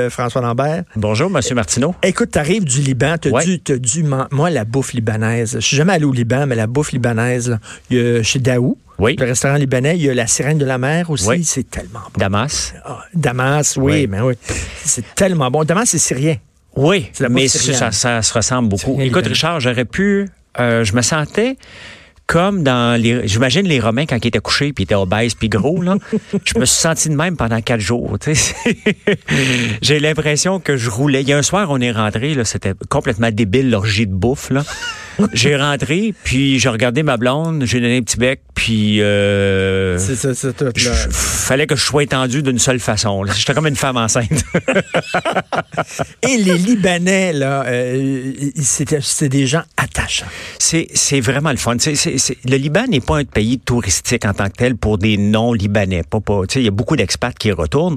Euh, François Lambert. Bonjour, Monsieur Martineau. Écoute, t'arrives du Liban, t'as Ouais. dû, t'as dû, moi, la bouffe libanaise. Je suis jamais allé au Liban, mais la bouffe libanaise, là, il y a chez Daou, Oui. le restaurant libanais, il y a la sirène de la mer aussi. Oui. C'est tellement bon. Damas. Ah, Damas, oui, Oui. mais oui. C'est tellement bon. Damas, c'est syrien. Oui, mais ça, ça se ressemble beaucoup. Écoute. Richard, j'aurais pu. euh, je me sentais comme dans les. J'imagine les Romains quand ils étaient couchés puis ils étaient obèses puis gros là. je me suis senti de même pendant quatre jours. J'ai l'impression que je roulais. Il y a un soir, on est rentré là, c'était complètement débile l'orgie de bouffe là. J'ai rentré puis j'ai regardé ma blonde, j'ai donné un petit bec puis. Euh, C'est ça, c'est tout. là. fallait que je sois étendu d'une seule façon. J'étais comme une femme enceinte. Et les Libanais, là, euh, c'était c'était des gens attachants. C'est, c'est vraiment le fun. C'est, c'est- c'est- le Liban n'est pas un pays touristique en tant que tel pour des non-libanais. Pas, pas, il y a beaucoup d'expats qui retournent.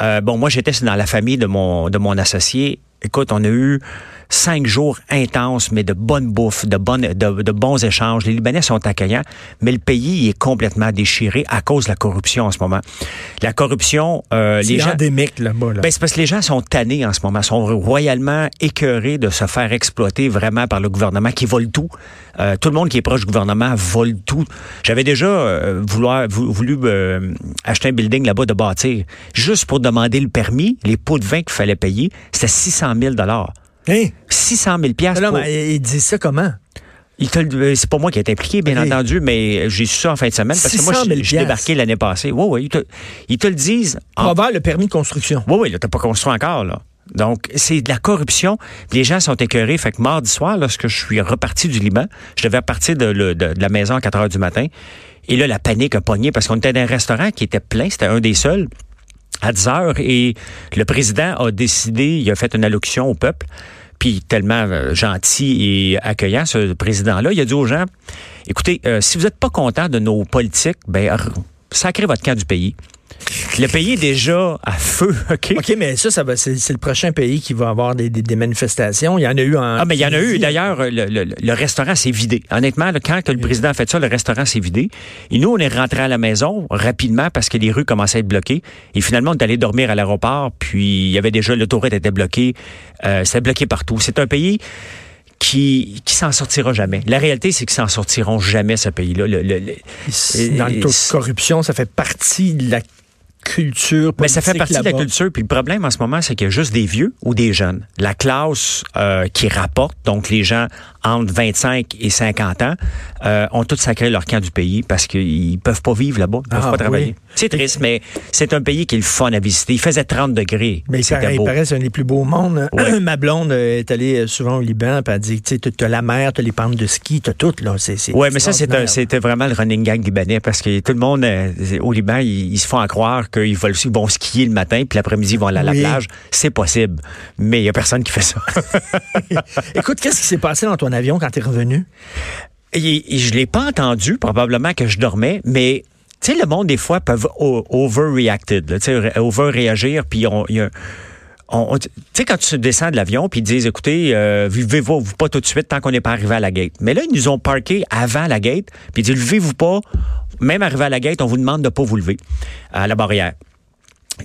Euh, bon, moi, j'étais dans la famille de mon, de mon associé. Écoute, on a eu cinq jours intenses, mais de bonne bouffe, de, bonnes, de, de bons échanges. Les Libanais sont accueillants, mais le pays est complètement déchiré à cause de la corruption en ce moment. La corruption, euh, les gens... endémique là-bas. Là. Ben, c'est parce que les gens sont tannés en ce moment, sont royalement écœurés de se faire exploiter vraiment par le gouvernement qui vole tout. Euh, tout le monde qui est proche du gouvernement vole tout. J'avais déjà euh, vouloir, vou- voulu euh, acheter un building là-bas de bâtir, juste pour demander le permis, les pots de vin qu'il fallait payer, c'était 600 000 Hein? 600 000 piastres. Non, pour- ils disent ça comment? Il euh, c'est pas moi qui ai été impliqué, bien entendu, mais j'ai su ça en fin de semaine parce que moi, 600 000 je suis débarqué l'année passée. Oui, oui, ils te, ils te le disent. en Pour avoir le permis de construction. oui, oui, là, t'as pas construit encore, là. Donc, c'est de la corruption. Les gens sont écœurés. Fait que mardi soir, lorsque je suis reparti du Liban, je devais repartir de, le- de- de la maison à 4 heures du matin. Et là, la panique a pogné parce qu'on était dans un restaurant qui était plein. C'était un des seuls à 10 heures. Et le président a décidé, il a fait une allocution au peuple. Puis tellement euh, gentil et accueillant, ce président-là, il a dit aux gens, écoutez, euh, si vous n'êtes pas content de nos politiques, ben, sacrez votre camp du pays. Le pays est déjà à feu, OK? OK, mais ça, ça va, c'est, le prochain pays qui va avoir des, des- des manifestations. Il y en a eu en. Ah, mais il y en a eu. D'ailleurs, le, le- le restaurant s'est vidé. Honnêtement, là, quand le président a fait ça, le restaurant s'est vidé. Et nous, on est rentrés à la maison rapidement parce que les rues commençaient à être bloquées. Et finalement, on est allé dormir à l'aéroport. Puis, il y avait déjà, l'autoroute était bloquée. Euh, C'était bloqué partout. C'est un pays qui, qui s'en sortira jamais. La réalité, c'est qu'ils s'en sortiront jamais, ce pays-là. Le- le- le- Dans le taux de c'est- corruption, ça fait partie de la culture Mais ça fait partie de la culture. Puis le problème en ce moment, c'est qu'il y a juste des vieux ou des jeunes. La classe euh, qui rapporte, donc les gens entre 25 et 50 ans, euh, ont tous sacré leur camp du pays parce qu'ils peuvent pas vivre là-bas. Ils peuvent Ah, pas travailler. oui. C'est triste, mais c'est un pays qui est le fun à visiter. Il faisait 30 degrés. Mais paraît, il paraît c'est un des plus beaux au monde. Ouais. Ma blonde euh, est allée euh, souvent au Liban, puis elle dit, tu t'as la mer, t'as les pentes de ski, t'as tout, là. C'est, c'est Oui, mais ça, c'était vraiment le running gang libanais parce que tout le monde euh, au Liban, ils, ils se font à croire qu'ils vont, ils vont skier le matin puis l'après-midi, ils vont aller à Oui. la plage. C'est possible, mais il y a personne qui fait ça. Écoute, qu'est-ce qui s'est passé dans ton avion quand t'es revenu? Et, et je l'ai pas entendu, probablement que je dormais, mais tu sais, le monde, des fois, peuvent overreacted, tu overréagir, puis on, y a- tu sais, quand tu descends de l'avion, puis ils disent, écoutez, euh, vivez-vous vous pas tout de suite tant qu'on n'est pas arrivé à la gate. Mais là, ils nous ont parqué avant la gate, puis ils disent, levez-vous pas, même arrivé à la gate, on vous demande de pas vous lever à la barrière.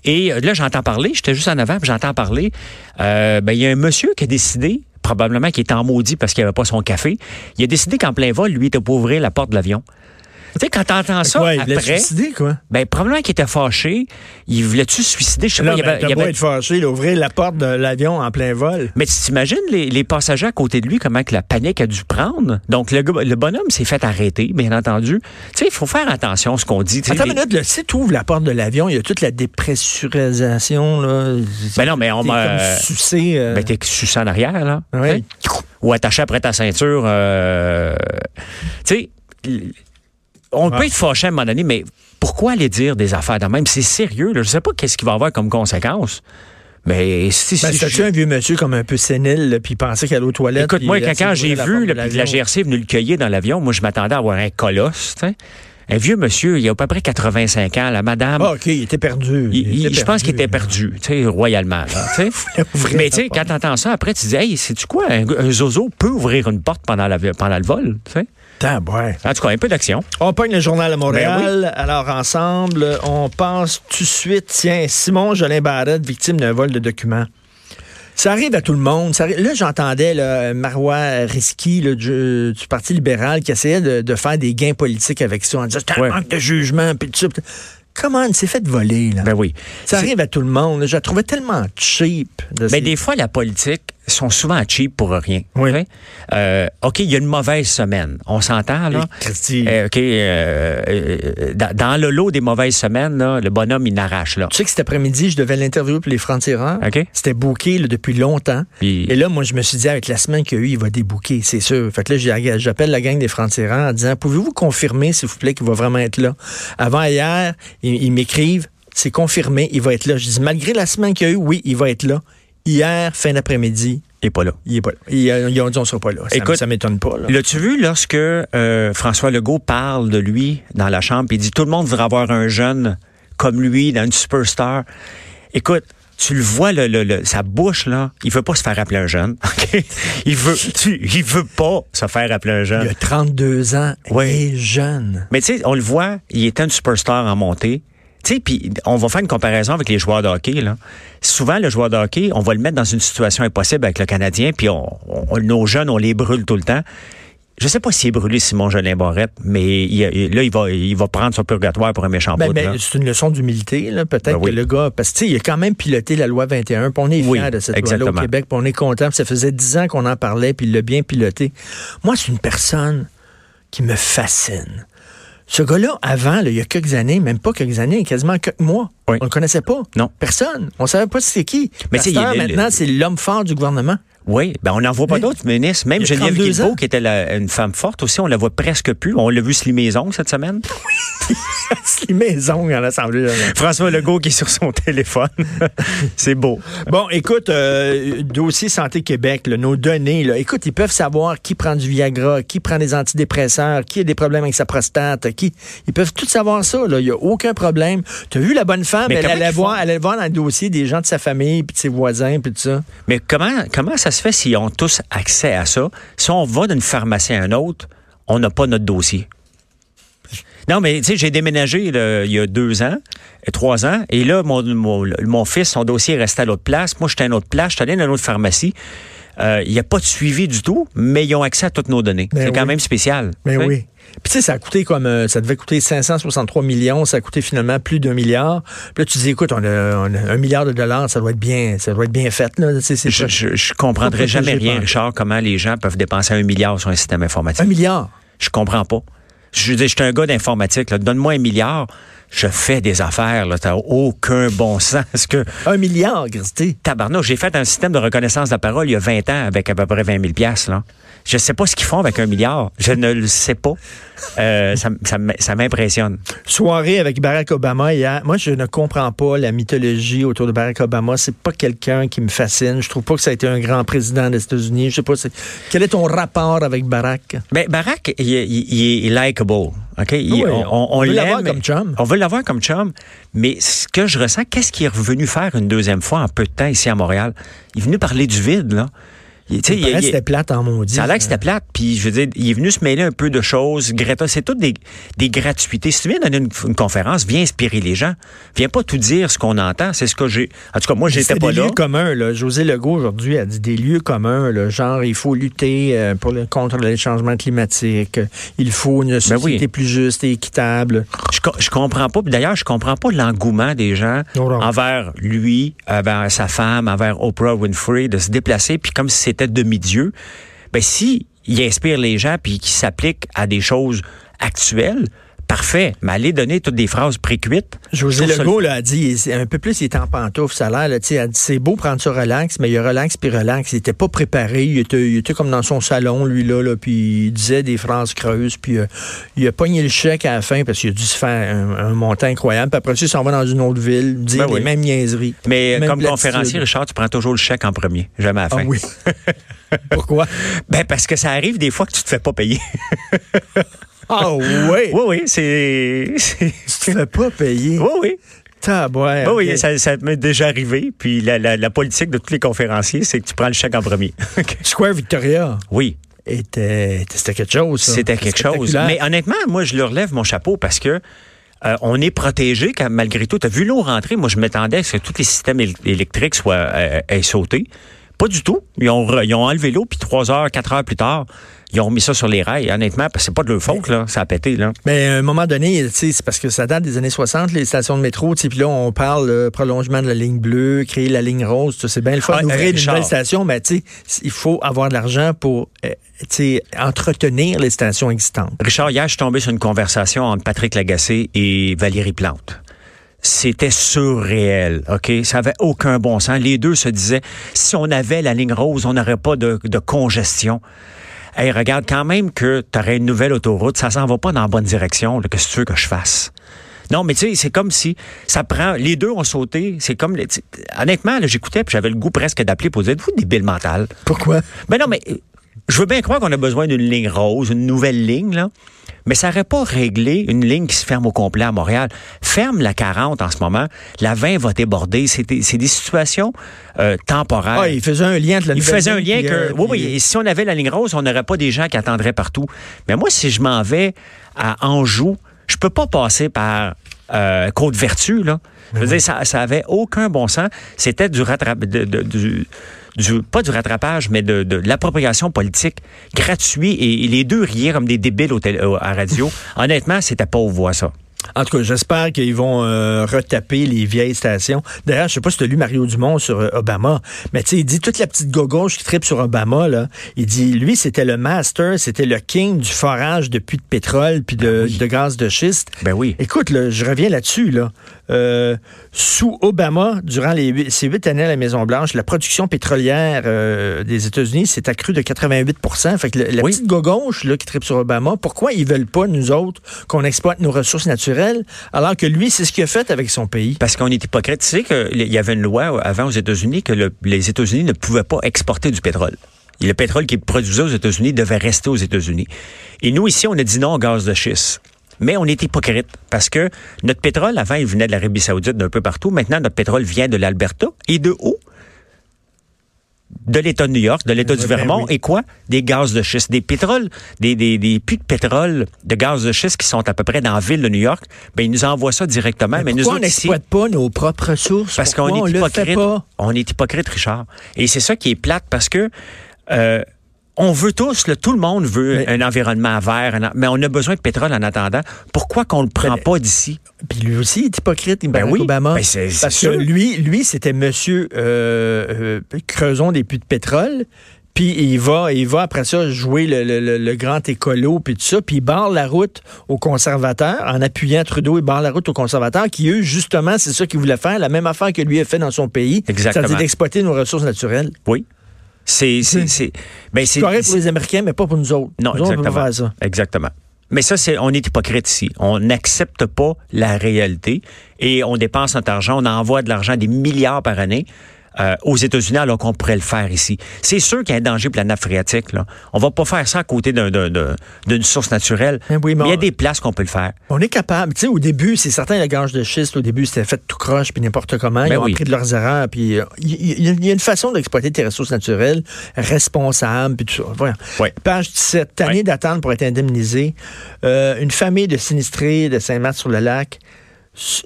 Et euh, là, j'entends parler, j'étais juste en avant, j'entends parler. Euh, ben, il y a un monsieur qui a décidé, probablement qui était en maudit parce qu'il n'avait pas son café, il a décidé qu'en plein vol, lui, il était pour ouvrir la porte de l'avion. Tu sais, quand t'entends ça, Quoi, il après, suicider, quoi? ben, probablement qu'il était fâché, il voulait-tu suicider, je sais pas, il mais avait- il avait- être fâché, il a ouvert la porte de l'avion en plein vol. mais tu t'imagines les, les passagers à côté de lui, comment que la panique a dû prendre? Donc, le, le bonhomme s'est fait arrêter, bien entendu. Tu sais, il faut faire attention à ce qu'on dit. Attends les- une minute, là, si tu ouvres la porte de l'avion, il y a toute la dépressurisation, là. Ben non, mais on m'a... comme sucé. euh, Ben, t'es sucé en arrière, là. Sais? Ou attaché après ta ceinture. euh, Tu sais, on peut être fâché à un moment donné, mais pourquoi aller dire des affaires de même? C'est sérieux, là. Je sais pas qu'est-ce qu'il va avoir comme conséquence. Mais si... Ben, si- un vieux monsieur comme un peu sénile, puis pensait qu'il allait aux toilettes. Écoute, moi, quand, j'ai vu, la puis la. GRC est venue le cueillir dans l'avion, moi, je m'attendais à avoir un colosse. Un vieux monsieur, il a à peu près 85 ans, la madame... Ah, OK, il était perdu. il- il- était je pense qu'il était perdu. tu sais, royalement. là, Mais tu sais, quand t'entends ça, après, tu dis, hey, sais-tu quoi, un, un zozo peut ouvrir une porte pendant, la, pendant le vol, tu sais. Tabouin. En tout cas, un peu d'action. On pogne le journal Montréal. Ben Alors, ensemble, on passe tout de suite. Tiens, Simon Jolin Barrette, victime d'un vol de documents. Ça arrive à tout le monde. Ça arrive- Là, j'entendais Marois Risky du, du Parti libéral qui essayait de, de faire des gains politiques avec ça en disant c'est un Ouais. manque de jugement. Puis tout ça. Puis- Comment il s'est fait voler, là? Ben oui. ça arrive à tout le monde. Je la trouvais tellement cheap. De Mais ces- des fois, la politique sont souvent cheap pour rien. Oui. Euh, OK, il y a une mauvaise semaine. On s'entend, là? Euh, OK, euh, euh, dans, dans le lot des mauvaises semaines, là, le bonhomme, il n'arrache, là. Tu sais que cet après-midi, je devais l'interviewer pour les francs-tireurs. OK. C'était booké là, depuis longtemps. Puis- Et là, moi, je me suis dit, avec la semaine qu'il y a eu, il va débooker, c'est sûr. Fait que là, j'appelle la gang des francs-tireurs en disant, pouvez-vous confirmer, s'il vous plaît, qu'il va vraiment être là? Avant hier, ils, ils m'écrivent, c'est confirmé, il va être là. Je dis, malgré la semaine qu'il y a eu, oui, il va être là. Hier, fin d'après-midi, Il n'est pas là. il est pas là. Ils, ils ont dit, on sera pas là. Ça, Écoute, ça m'étonne pas. là. L'as-tu vu lorsque euh, François Legault parle de lui dans la chambre, il dit tout le monde voudrait avoir un jeune comme lui, dans une superstar. Écoute, tu le vois, le, le- le- sa bouche, là, il veut pas se faire appeler un jeune. ok? Il veut tu- il veut pas se faire appeler un jeune. Il a 32 ans, Ouais. il est jeune. Mais tu sais, on le voit, il était une superstar en montée. Tu sais, puis on va faire une comparaison avec les joueurs de hockey. Là. Souvent, le joueur de hockey, on va le mettre dans une situation impossible avec le Canadien, puis on, on- nos jeunes, on les brûle tout le temps. Je sais pas s'il est brûlé Simon Jolin Barrette, mais il- là, il va, il va prendre son purgatoire pour un méchant Ben, ben, c'est une leçon d'humilité, là. Peut-être Ben oui. que le gars, parce que tu sais, il a quand même piloté la loi 21, puis on est fiers Oui, de cette loi-là au. Québec, puis on est content, ça faisait dix ans qu'on en parlait, puis il l'a bien piloté. Moi, c'est une personne qui me fascine. Ce gars-là, avant, là, il y a quelques années, même pas quelques années, quasiment quelques mois, Oui. on le connaissait pas. Non. Personne. On savait pas c'est qui. Mais est- maintenant, c'est l'homme fort du gouvernement. Oui, ben on n'en voit pas Oui. d'autres ministres. Même Geneviève 32 Guilbeault, qui était la- une femme forte aussi, on la voit presque plus. On l'a vu ongles cette semaine. c'est maison à l'Assemblée. générale. François Legault qui est sur son téléphone. c'est beau. Bon, écoute, euh, dossier Santé Québec, là, nos données, là, écoute, ils peuvent savoir qui prend du Viagra, qui prend des antidépresseurs, qui a des problèmes avec sa prostate, qui. Ils peuvent tout savoir ça, là. Il n'y a aucun problème. Tu as vu la bonne femme, Mais elle allait, voir, elle allait voir dans le dossier des gens de sa famille, puis de ses voisins, puis tout ça. Mais comment, comment ça se fait s'ils ont tous accès à ça? Si on va d'une pharmacie à une autre, on n'a pas notre dossier. Non, mais tu sais, j'ai déménagé là, il y a deux ans, euh, trois ans, et là, mon, mon, mon fils, son dossier restait à l'autre place. Moi, j'étais à une autre place, j'étais allé dans une autre pharmacie. Euh, Il n'y a pas de suivi du tout, mais ils ont accès à toutes nos données. Ben C'est quand même spécial. Mais sais? oui. Puis tu sais, ça a coûté comme euh, ça devait coûter 563 millions, ça a coûté finalement plus d'un milliard. Puis là, tu dis, écoute, on a, on a un milliard de dollars, ça doit être bien, ça doit être bien fait. Là. Je, je, je comprendrai jamais rien, Richard, comment les gens peuvent dépenser un milliard sur un système informatique. Un milliard? Je comprends pas. Je veux dire, je suis un gars d'informatique. Donne-moi un milliard, je fais des affaires. Là, t'as aucun bon sens. que Un milliard, Christy. tabarnouche, j'ai fait un système de reconnaissance de la parole il y a 20 ans avec à peu près 20 000 piastres, là. Je sais pas ce qu'ils font avec un milliard. Je ne le sais pas. Euh, ça, ça m'impressionne. Soirée avec Barack Obama hier. Moi, je ne comprends pas la mythologie autour de Barack Obama. C'est pas quelqu'un qui me fascine. Je trouve pas que ça a été un grand président des États-Unis. Je sais pas. Quel est ton rapport avec Barack? Mais Barack, il est likable. OK? Il- Oui, on, on, on veut l'aime, l'avoir comme chum. On veut l'avoir comme chum. Mais ce que je ressens, qu'est-ce qu'il est revenu faire une deuxième fois en peu de temps ici à Montréal? Il est venu parler du vide, là. Il, Il il- c'était plate en maudit. Ça a l'air que c'était plate, puis je veux dire, il est venu se mêler un peu de choses. Greta, c'est toutes des, des gratuités. Si tu viens donner une, une conférence, viens inspirer les gens. Viens pas tout dire ce qu'on entend. C'est ce que j'ai. En tout cas, moi, j'étais pas des là. lieux communs. Là. José Legault, aujourd'hui, a dit des lieux communs. Là, genre, il faut lutter euh, pour le, contre les changements climatiques. Il faut une société Ben oui. plus juste et équitable. Je, je comprends pas. D'ailleurs, je comprends pas l'engouement des gens Non, non. envers lui, envers sa femme, envers Oprah Winfrey, de se déplacer, puis comme si c'était demi-dieu. Ben, si il inspire les gens, puis qu'il s'applique à des choses actuelles, parfait. Mais aller donner toutes des phrases précuites. José Legault là, a dit, un peu plus, il était en pantoufle, ça a l'air, a c'est beau prendre ça relax, mais il relax puis relax. Il était pas préparé, il était, il était comme dans son salon, lui, là, là puis il disait des phrases creuses, puis euh, il a pogné le chèque à la fin parce qu'il a dû se faire un, un montant incroyable, puis après ça, il s'en va dans une autre ville, dire Ben oui. les mêmes niaiseries. Mais Même comme conférencier, Richard, tu prends toujours le chèque en premier, jamais à la Ah fin. oui. Pourquoi? Ben parce que ça arrive des fois que tu te fais pas payer. Ah oui! oui, oui, c'est. Tu te fais pas payer. Oui, oui. Tabouin. Oui, oui, ok. ça, ça m'est déjà arrivé. Puis la, la- la politique de tous les conférenciers, c'est que tu prends le chèque en premier. Square Victoria. Oui. était, c'était quelque chose. C'était quelque chose. Mais honnêtement, moi, je leur lève mon chapeau parce que euh, on est protégé quand, malgré tout. Tu as vu l'eau rentrer? Moi, je m'attendais à ce que tous les systèmes él- électriques soient euh, aient sauté. Pas du tout. Ils ont, ils ont enlevé l'eau, puis trois heures, quatre heures plus tard, ils ont remis ça sur les rails. Honnêtement, parce que c'est pas de leur faute, là. Ça a pété, là. Mais à un moment donné, tu sais, c'est parce que ça date des années 60, les stations de métro, tu sais, puis là, on parle euh, prolongement de la ligne bleue, créer la ligne rose, c'est bien le fun Ah, d'ouvrir euh, une nouvelle station, mais tu sais, il faut avoir de l'argent pour, euh, tu sais, entretenir les stations existantes. Richard, hier, je suis tombé sur une conversation entre Patrick Lagacé et Valérie Plante. C'était surréel, OK? Ça avait aucun bon sens. Les deux se disaient, si on avait la ligne rose, on n'aurait pas de, de congestion. Hey, regarde, quand même que tu aurais une nouvelle autoroute, ça s'en va pas dans la bonne direction. Qu'est-ce que tu veux que je fasse? Non, mais tu sais, c'est comme si ça prend. Les deux ont sauté. C'est comme. Honnêtement, j'écoutais puis j'avais le goût presque d'appeler pour dire Êtes-vous débile mental? Pourquoi? Ben non, mais euh, je veux bien croire qu'on a besoin d'une ligne rose, une nouvelle ligne, là. Mais ça n'aurait pas réglé une ligne qui se ferme au complet à Montréal. Ferme la 40 en ce moment. La 20 va déborder. C'est des, situations euh, temporaires. Ah, il faisait un lien entre la Il faisait un ligne lien que, euh, oui, oui, et si on avait la ligne rose, on n'aurait pas des gens qui attendraient partout. Mais moi, si je m'en vais à Anjou, je peux pas passer par euh, Côte-Vertu, là. Je veux dire, ça, ça avait aucun bon sens. C'était du rattrapage, du, du- pas du rattrapage, mais de, de l'appropriation politique gratuit. Et, et les deux riaient comme des débiles au télé- au- à radio. Honnêtement, c'était pas au voix, ça. En tout cas, j'espère qu'ils vont euh, retaper les vieilles stations. D'ailleurs, je sais pas si tu as lu Mario Dumont sur euh, Obama, mais tu sais, il dit toute la petite gauche qui tripe sur Obama, là. Il dit, lui, c'était le master, c'était le king du forage de puits de pétrole puis de, de gaz de schiste. Ben oui. Écoute, là, je reviens là-dessus. Là. Euh, sous Obama, durant les ces huit années à la Maison-Blanche, la production pétrolière euh, des États-Unis s'est accrue de 88 Fait que le- la Oui. petite gauche là, qui tripe sur Obama, pourquoi ils veulent pas, nous autres, qu'on exploite nos ressources naturelles, alors que lui, c'est ce qu'il a fait avec son pays? Parce qu'on est hypocrite. Tu sais qu'il y avait une loi avant aux États-Unis que le- les États-Unis ne pouvaient pas exporter du pétrole. Et le pétrole qui est produisait aux États-Unis devait rester aux États-Unis. Et nous, ici, on a dit non au gaz de schiste. Mais on est hypocrite parce que notre pétrole, avant, il venait de l'Arabie saoudite d'un peu partout. Maintenant, notre pétrole vient de l'Alberta. Et de où? De l'État de New York, de l'État du ben Vermont. oui. Et quoi? Des gaz de schiste. Des pétroles, des, des, des puits de pétrole, de gaz de schiste qui sont à peu près dans la ville de New York. Ben, ils nous envoient ça directement. Mais, nous pourquoi on autres, ici, n'exploite pas nos propres ressources? parce qu'on est on hypocrite. On est hypocrite, Richard. Et c'est ça qui est plate parce que euh, on veut tous, là, tout le monde veut Mais- un environnement vert, un mais on a besoin de pétrole en attendant. Pourquoi qu'on le prend Ben, pas d'ici? Puis lui aussi, il est hypocrite, Ben oui. Obama. Ben c'est- parce sûr. que lui, lui c'était monsieur euh, euh, creusons des puits de pétrole. Puis il va, il va après ça jouer le, le- le- le grand écolo puis tout ça, puis il barre la route aux conservateurs en appuyant Trudeau, il barre la route aux conservateurs qui eux justement c'est ça qu'ils voulaient faire, la même affaire que lui a fait dans son pays, Exactement. c'est-à-dire d'exploiter nos ressources naturelles. Oui. C'est, c'est, c'est, ben C'est correct pour les Américains, mais pas pour nous autres. Non, nous autres, on exactement. faire ça. Exactement. Mais ça, c'est, on est hypocrite ici. On n'accepte pas la réalité et on dépense notre argent, on envoie de l'argent, des milliards par année. Euh, aux États-Unis alors qu'on pourrait le faire ici. C'est sûr qu'il y a un danger pour la nappe phréatique. Là. On va pas faire ça à côté d'un- d'un- d'un- d'une source naturelle. Oui, mais mais il y a on- des places qu'on peut le faire. On est capable. Tu sais, au début, c'est certain, la gage de schiste, au début, c'était fait tout croche, puis n'importe comment. Ils Ben ont oui. appris de leurs erreurs, puis euh, il y, a une façon d'exploiter tes ressources naturelles, responsable, puis tout ça. Voilà. Ouais. Page 17, année Ouais. d'attente pour être indemnisé. Euh, une famille de sinistrés de Saint-Marc-sur-le-Lac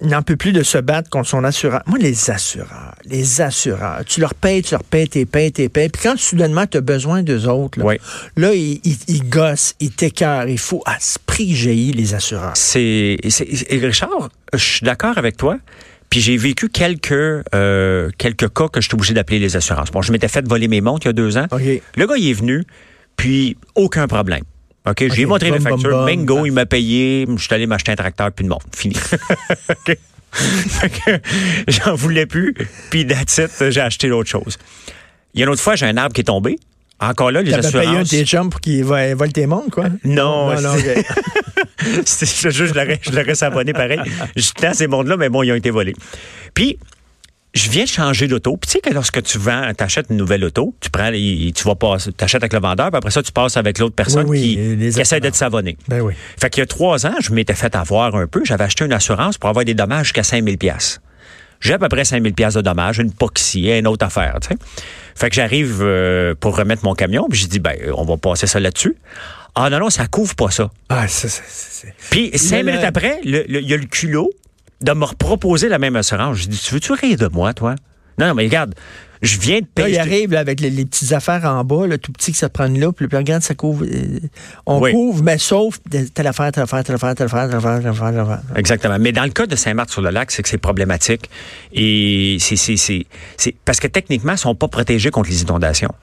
n'en peut plus de se battre contre son assureur. Moi, les assureurs, les assureurs, tu leur payes, tu leur payes, t'es payes, t'es payes. Puis quand soudainement, tu as besoin d'eux autres, là, là ils, ils, ils gossent, ils t'écœurent. Il faut à ce prix jaillit les assureurs. C'est, Richard, je suis d'accord avec toi. Puis j'ai vécu quelques euh, quelques cas que je suis obligé d'appeler les assurances. Bon, je m'étais fait voler mes montres il y a deux ans. Le gars, il est venu, puis aucun problème. OK, je lui ai OK, montré bum, factures. bum. Bingo, il m'a payé. Je suis allé m'acheter un tracteur, puis de montre. Fini. OK. Fait que J'en voulais plus. Puis that's it, j'ai acheté l'autre chose. Il y a une autre fois, j'ai un arbre qui est tombé. Encore là, les T'avais payé un de assurances... tes chums pour qu'il vo- vole tes montres, quoi? Non, non, non, je je l'aurais, sabonné pareil. Je tends ces montres-là, mais bon, ils ont été volés. Puis, je viens de changer d'auto. Puis, tu sais que lorsque tu vends, t'achètes une nouvelle auto, tu prends, tu vas passer, t'achètes avec le vendeur, puis après ça, tu passes avec l'autre personne Oui, oui, qui, essaie d'être savonné. Ben oui. Fait qu'il y a trois ans, je m'étais fait avoir un peu. J'avais acheté une assurance pour avoir des dommages jusqu'à 5000 pièces. J'ai à peu près 5000 pièces de dommages, une poxy, une autre affaire, tu sais. Fait que j'arrive euh, pour remettre mon camion, puis j'ai dit, ben, on va passer ça là-dessus. Ah non, non, ça couvre pas ça. Ah, ça, ça, ça, Puis cinq minutes après, il y a le culot de me reproposer la même assurance. J'ai dit, tu veux-tu rire de moi, toi? Non, non, mais regarde, je viens de Là, il payer. arrive là, avec les, les petites affaires en bas, là, tout petit que ça te prend là, puis le regarde, ça couvre. euh, on Oui. couvre, mais sauf telle affaire, telle affaire, telle affaire, telle affaire, telle affaire, telle affaire, telle affaire. Exactement. Mais dans le cas de Saint-Marc-sur-le-Lac, c'est que c'est problématique. Et c'est, parce que techniquement, ils sont pas protégés contre les inondations.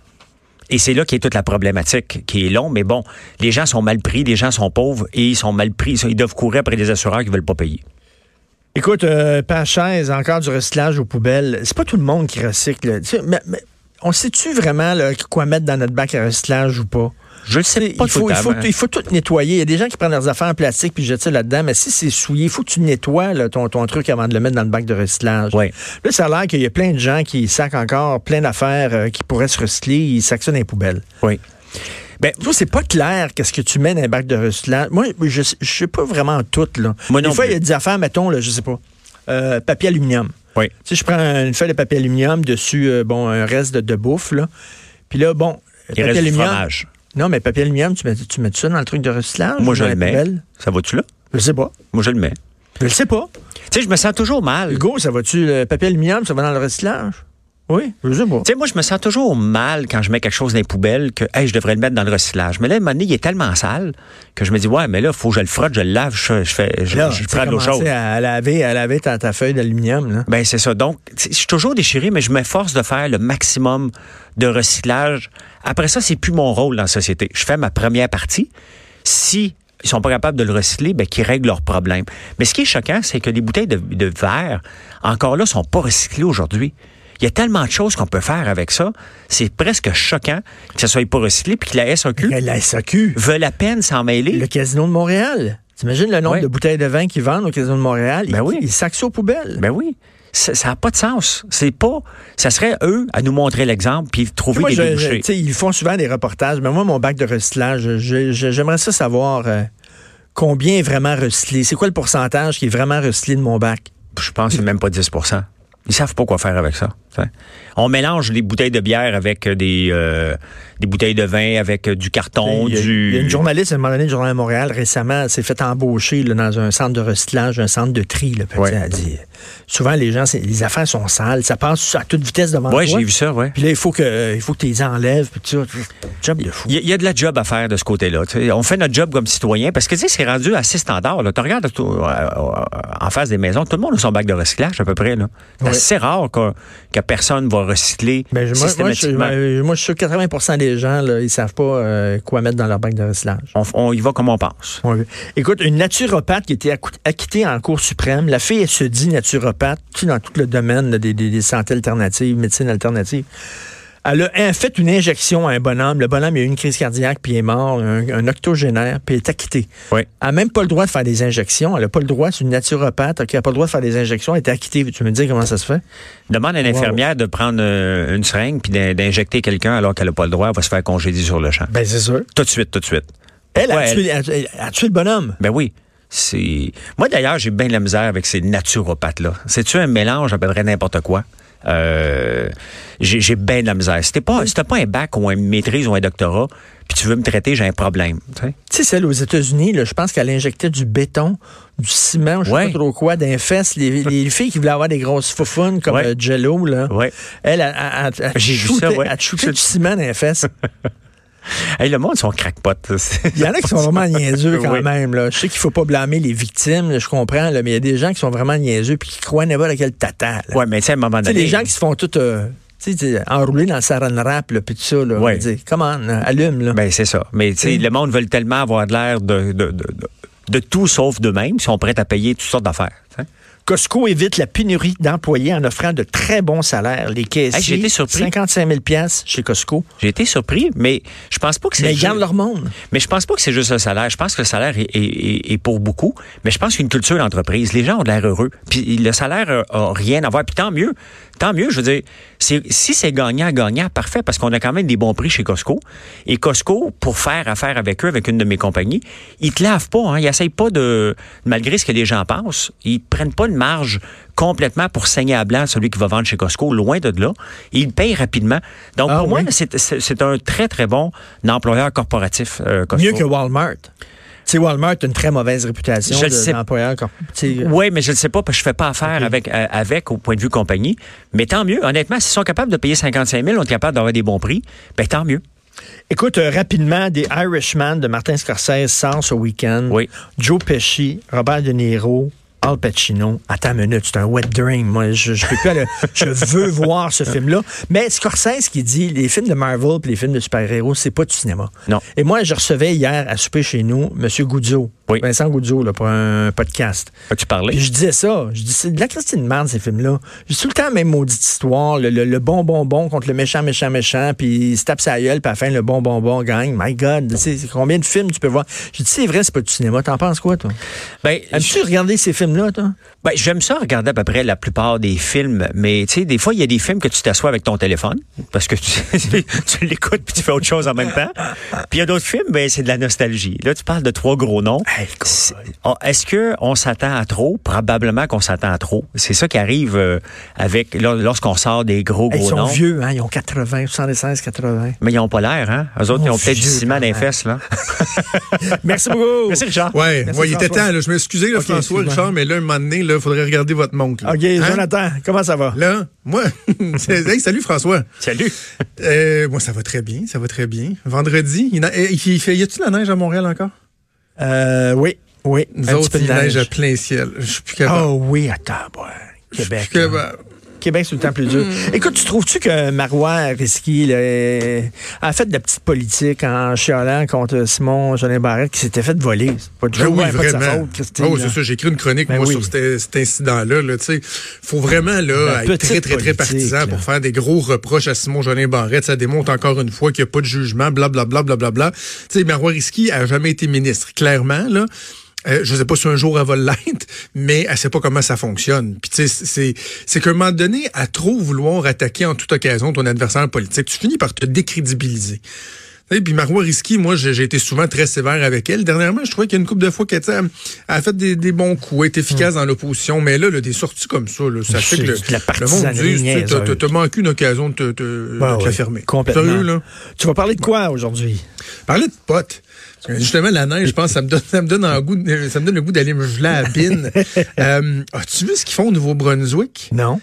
Et c'est là qu'est toute la problématique, qui est long, mais bon, les gens sont mal pris, les gens sont pauvres et ils sont mal pris. Ils doivent courir après des assureurs qui veulent pas payer. Écoute, euh, Pachaise, encore du recyclage aux poubelles. C'est pas tout le monde qui recycle. mais, mais on sait-tu vraiment là, quoi mettre dans notre bac à recyclage ou pas? Je le sais pas il, faut, le il, temps, faut, il faut tout nettoyer. Il y a des gens qui prennent leurs affaires en plastique puis jettent ça là-dedans, mais si c'est souillé, il faut que tu nettoies là, ton, ton truc avant de le mettre dans le bac de recyclage. Oui. Là, ça a l'air qu'il y a plein de gens qui sacent encore plein d'affaires euh, qui pourraient se recycler, ils sacent ça dans les poubelles. Oui. Ben, Toi, c'est pas clair qu'est-ce que tu mets dans un bac de recyclage. Moi, je, je sais pas vraiment tout, là. Moi non des fois, il y a des affaires, mettons, là, je sais pas, euh, papier aluminium. oui. Tu sais, je prends une feuille de papier aluminium dessus, euh, bon, un reste de, de bouffe, là. Puis là, bon, Il papier reste du aluminium. fromage. Non, mais papier aluminium, tu mets, tu mets ça dans le truc de recyclage? Moi, je le mets. poubelle? Ça va-tu là? Je sais pas. Moi, je le mets. Je le sais pas. Tu sais, je me sens toujours mal. Hugo, ça va-tu, le papier aluminium, ça va dans le recyclage? Oui, je sais pas. Tu sais, moi, je me sens toujours mal quand je mets quelque chose dans les poubelles que, hey, je devrais le mettre dans le recyclage. Mais là, à un moment donné, il est tellement sale que je me dis, ouais, mais là, il faut que je le frotte, je le lave, je, je fais, je, Là, je tu prends de l'eau chaude. à laver, à laver ta, ta feuille d'aluminium, là. Ben, c'est ça. Donc, je suis toujours déchiré, mais je m'efforce de faire le maximum de recyclage. Après ça, c'est plus mon rôle dans la société. Je fais ma première partie. Si ils sont pas capables de le recycler, ben, qu'ils règlent leurs problèmes. Mais ce qui est choquant, c'est que les bouteilles de, de verre, encore là, sont pas recyclées aujourd'hui. Il y a tellement de choses qu'on peut faire avec ça. C'est presque choquant que ça soit pas recyclé puis que la SAQ La SAQ, veut la peine s'en mêler. le casino de Montréal. T'imagines le nombre de bouteilles de vin qu'ils vendent au casino de Montréal? Ben ils, oui. ils sacent ça aux poubelles. Ben oui. Ça n'a pas de sens. C'est pas. Ça serait eux à nous montrer l'exemple puis trouver Moi, des débouchés. ils font souvent des reportages, mais moi, mon bac de recyclage, j'aimerais ça savoir euh, combien est vraiment recyclé. C'est quoi le pourcentage qui est vraiment recyclé de mon bac? Je pense que c'est même pas 10% Ils savent pas quoi faire avec ça. Tu. On mélange les bouteilles de bière avec euh, des, euh, des bouteilles de vin, avec euh, du carton, il, y a, du. il y a une journaliste, à un moment donné, le Journal de Montréal, récemment, s'est fait embaucher là, dans un centre de recyclage, un centre de tri. Là, Puis, Ouais. tu sais, elle dit, souvent, les gens, les affaires sont sales, ça passe à toute vitesse devant Ouais, toi. j'ai vu ça, ouais. Puis là, il faut que, euh, il faut que tu les enlèves, puis ça. Job de fou. Il y, a- il y a de la job à faire de ce côté-là. tu. On fait notre job comme citoyen parce que tu sais, c'est rendu assez standard. Tu regardes tout- euh, en face des maisons, tout le monde a son bac de recyclage à peu près. C'est Ouais. assez rare que, que personne va recycler Ben, moi, moi, je, systématiquement. moi, moi, je suis sûr que 80% des gens, là, ils savent pas euh, quoi mettre dans leur bac de recyclage. on, on y va comme on pense. Écoute, une naturopathe qui accou- acquittée en Cour suprême, la fille, elle se dit naturopathe, tu sais, dans tout le domaine là, des, des, des santé alternatives, médecine alternative. Elle a fait une injection à un bonhomme. Le bonhomme, il a eu une crise cardiaque, puis il est mort, un, un octogénaire, puis il est acquitté. Oui. Elle n'a même pas le droit de faire des injections. Elle n'a pas le droit, c'est une naturopathe, qui n'a pas le droit de faire des injections. Elle est acquittée. Tu me dis comment ça se fait? Demande à une Wow. infirmière de prendre euh, une seringue puis d'in- d'injecter quelqu'un alors qu'elle n'a pas le droit, elle va se faire congédier sur le champ. Ben, c'est sûr. Tout de suite, tout de suite. Elle a, tué, a tué le bonhomme. Ben oui. C'est. Moi d'ailleurs, j'ai bien de la misère avec ces naturopathes-là. C'est-tu un mélange à peu près n'importe quoi? Euh, j'ai bien de la misère. Si t'es pas, si t'as pas un bac ou une maîtrise ou un doctorat, puis tu veux me traiter, j'ai un problème. tu sais. Celle aux États-Unis, je pense qu'elle injectait du béton, du ciment, je sais Ouais. pas trop quoi, d'un fesses. Les, les filles qui voulaient avoir des grosses foufounes comme Ouais. euh, Jello, là. Ouais. Elle, J'ai vu ça, ouais. elle te shootait du ciment dans les fesses. Hey, le monde, sont crackpot. Il y en a qui sont vraiment niaiseux quand Oui. même. Là. Je sais qu'il faut pas blâmer les victimes, là, je comprends, là, mais il y a des gens qui sont vraiment niaiseux puis qui croient n'importe quel tata. Ouais, mais sais, à un moment Tu sais, donné. les gens qui se font tout euh, enrouler dans le saran wrap, puis tout ça. Là, Ouais. on allume. Là. Ben, c'est ça. Mais Mm. le monde veut tellement avoir de l'air de, de, de, de, de tout sauf d'eux-mêmes. Ils sont prêts à payer toutes sortes d'affaires. Costco évite la pénurie d'employés en offrant de très bons salaires. Les caissiers, Hey, j'ai été surpris. 55 000 piastres chez Costco. J'ai été surpris, mais je pense pas que c'est. Mais ils ju- gardent leur monde. Mais je pense pas que c'est juste le salaire. Je pense que le salaire est, est- est- est pour beaucoup. Mais je pense qu'une culture d'entreprise. Les gens ont de l'air heureux. Puis le salaire a rien à voir. Puis tant mieux. Tant mieux. Je veux dire, si c'est gagnant-gagnant, parfait, parce qu'on a quand même des bons prix chez Costco. Et Costco, pour faire affaire avec eux, avec une de mes compagnies, ils te lavent pas. Hein, ils essayent pas de, malgré ce que les gens pensent, ils prennent pas une marge complètement pour saigner à blanc celui qui va vendre chez Costco, loin de là. Ils payent rapidement. Donc, ah pour moi, c'est un très, très bon employeur corporatif, euh, Costco. Mieux que Walmart. Sais, Walmart a une très mauvaise réputation d'employeur. Oui, mais je ne sais pas parce que je ne fais pas affaire avec, euh, avec au point de vue compagnie. Mais tant mieux. Honnêtement, s'ils sont capables de payer 55 000, on est capable d'avoir des bons prix, ben tant mieux. Écoute, euh, rapidement, des Irishman de Martin Scorsese sort ce week-end. Oui. Joe Pesci, Robert De Niro, Al Pacino, attends une minute, c'est un wet dream. Moi, je, je peux plus aller, je veux voir ce film-là. Mais Scorsese qui dit les films de Marvel et les films de super-héros, c'est pas du cinéma. Non. Et moi, je recevais hier à souper chez nous M. Goudzo, oui. Vincent Goudzo, là, pour un podcast. tu parlais? je disais ça. Je dis, c'est de la Christine Marne, ces films-là. J'ai tout le temps la même maudite histoire. Le, bon, bon, bon contre le méchant, méchant, méchant. Puis il se tape sa gueule, puis à la fin, le bon, bon, bon gagne. My God. C'est combien de films tu peux voir? J'ai dit, c'est vrai, c'est pas du cinéma. T'en penses quoi, toi? Ben, Aimes-tu regarder ces films-là, toi? Ben, j'aime ça regarder à peu près la plupart des films. Mais, tu sais, des fois, il y a des films que tu t'assois avec ton téléphone parce que tu, tu l'écoutes puis tu fais autre chose en même temps. Puis il y a d'autres films, ben, c'est de la nostalgie. Là, tu parles de trois gros noms. Est-ce que on s'attend à trop? Probablement qu'on s'attend à trop. C'est ça qui arrive euh, avec lorsqu'on sort des gros, gros noms. Ils sont vieux, hein? Ils ont 80, 76, 80. Mais ils n'ont pas l'air, hein? Eux autres, ils ont peut-être du ciment dans fesses, là. Merci beaucoup. Merci, Richard. Ouais, il était temps, là. Je m'excusais, François, Richard, mais là, un moment donné, il faudrait regarder votre montre. OK, hein? Jonathan, comment ça va? Là, moi, salut François. Salut. Euh, moi, ça va très bien, ça va très bien. Vendredi, il, il fait, y a-tu la neige à Montréal encore? Euh, oui. Oui, Nous autres, il neige à plein ciel. Je suis plus capable. Oh oui, attends, ouais. Québec. Je suis plus Québec, c'est le temps plus dur. Hmm. Écoute, tu trouves-tu que Marois Risky a fait de la petite politique en chialant contre Simon Jolin Barrette qui s'était fait voler? Pas du ben oui, vraiment. Pas faute, oh, c'est ça. J'ai écrit une chronique, ben moi, sur cet, incident-là. Il faut vraiment là, être très, très, très partisan pour faire des gros reproches à Simon Jolin Barrette. Ça démontre encore une fois qu'il n'y a pas de jugement, blablabla. Bla, bla, Tu sais, Marois Risky a jamais été ministre. Clairement, là, euh, je sais pas si un jour elle va l'être, mais elle sait pas comment ça fonctionne. Puis tu sais, c'est c'est qu'à un moment donné, à trop vouloir attaquer en toute occasion ton adversaire politique, tu finis par te décrédibiliser. Et puis Marois Risky, moi, j'ai été souvent très sévère avec elle. Dernièrement, je trouvais qu'il y a une couple de fois qu'elle a fait des, des, bons coups, est efficace hmm. dans l'opposition. Mais là, là, des sorties comme ça, là, ça fait que le, le monde dit, t'as manqué une occasion de te, te, bah te fermer. Complètement. là? Tu vas parler de quoi aujourd'hui? Parler de potes. Justement, la neige, je pense, ça me donne, ça me donne, un goût, ça me donne le goût d'aller me geler à la pine. euh, As-tu vu ce qu'ils font au Nouveau-Brunswick? Non.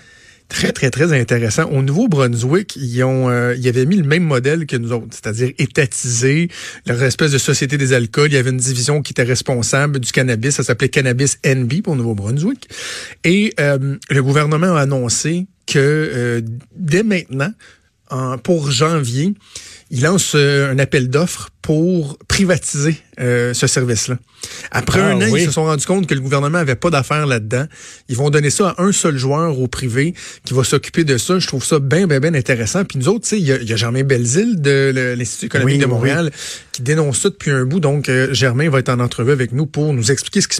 Très, très, très intéressant. Au Nouveau-Brunswick, ils ont, euh, ils avaient mis le même modèle que nous autres, c'est-à-dire étatiser leur espèce de société des alcools. Il y avait une division qui était responsable du cannabis. Ça s'appelait Cannabis NB pour Nouveau-Brunswick. Et euh, le gouvernement a annoncé que euh, dès maintenant, pour janvier, il lance un appel d'offres pour privatiser euh, ce service-là. Après ah un an, ils se sont rendus compte que le gouvernement avait pas d'affaires là-dedans. Ils vont donner ça à un seul joueur au privé qui va s'occuper de ça. Je trouve ça bien, bien, bien intéressant. Puis nous autres, tu sais, il y, a Germain Belzile de l'Institut économique de Montréal qui dénonce ça depuis un bout. Donc, euh, Germain va être en entrevue avec nous pour nous expliquer ce qui se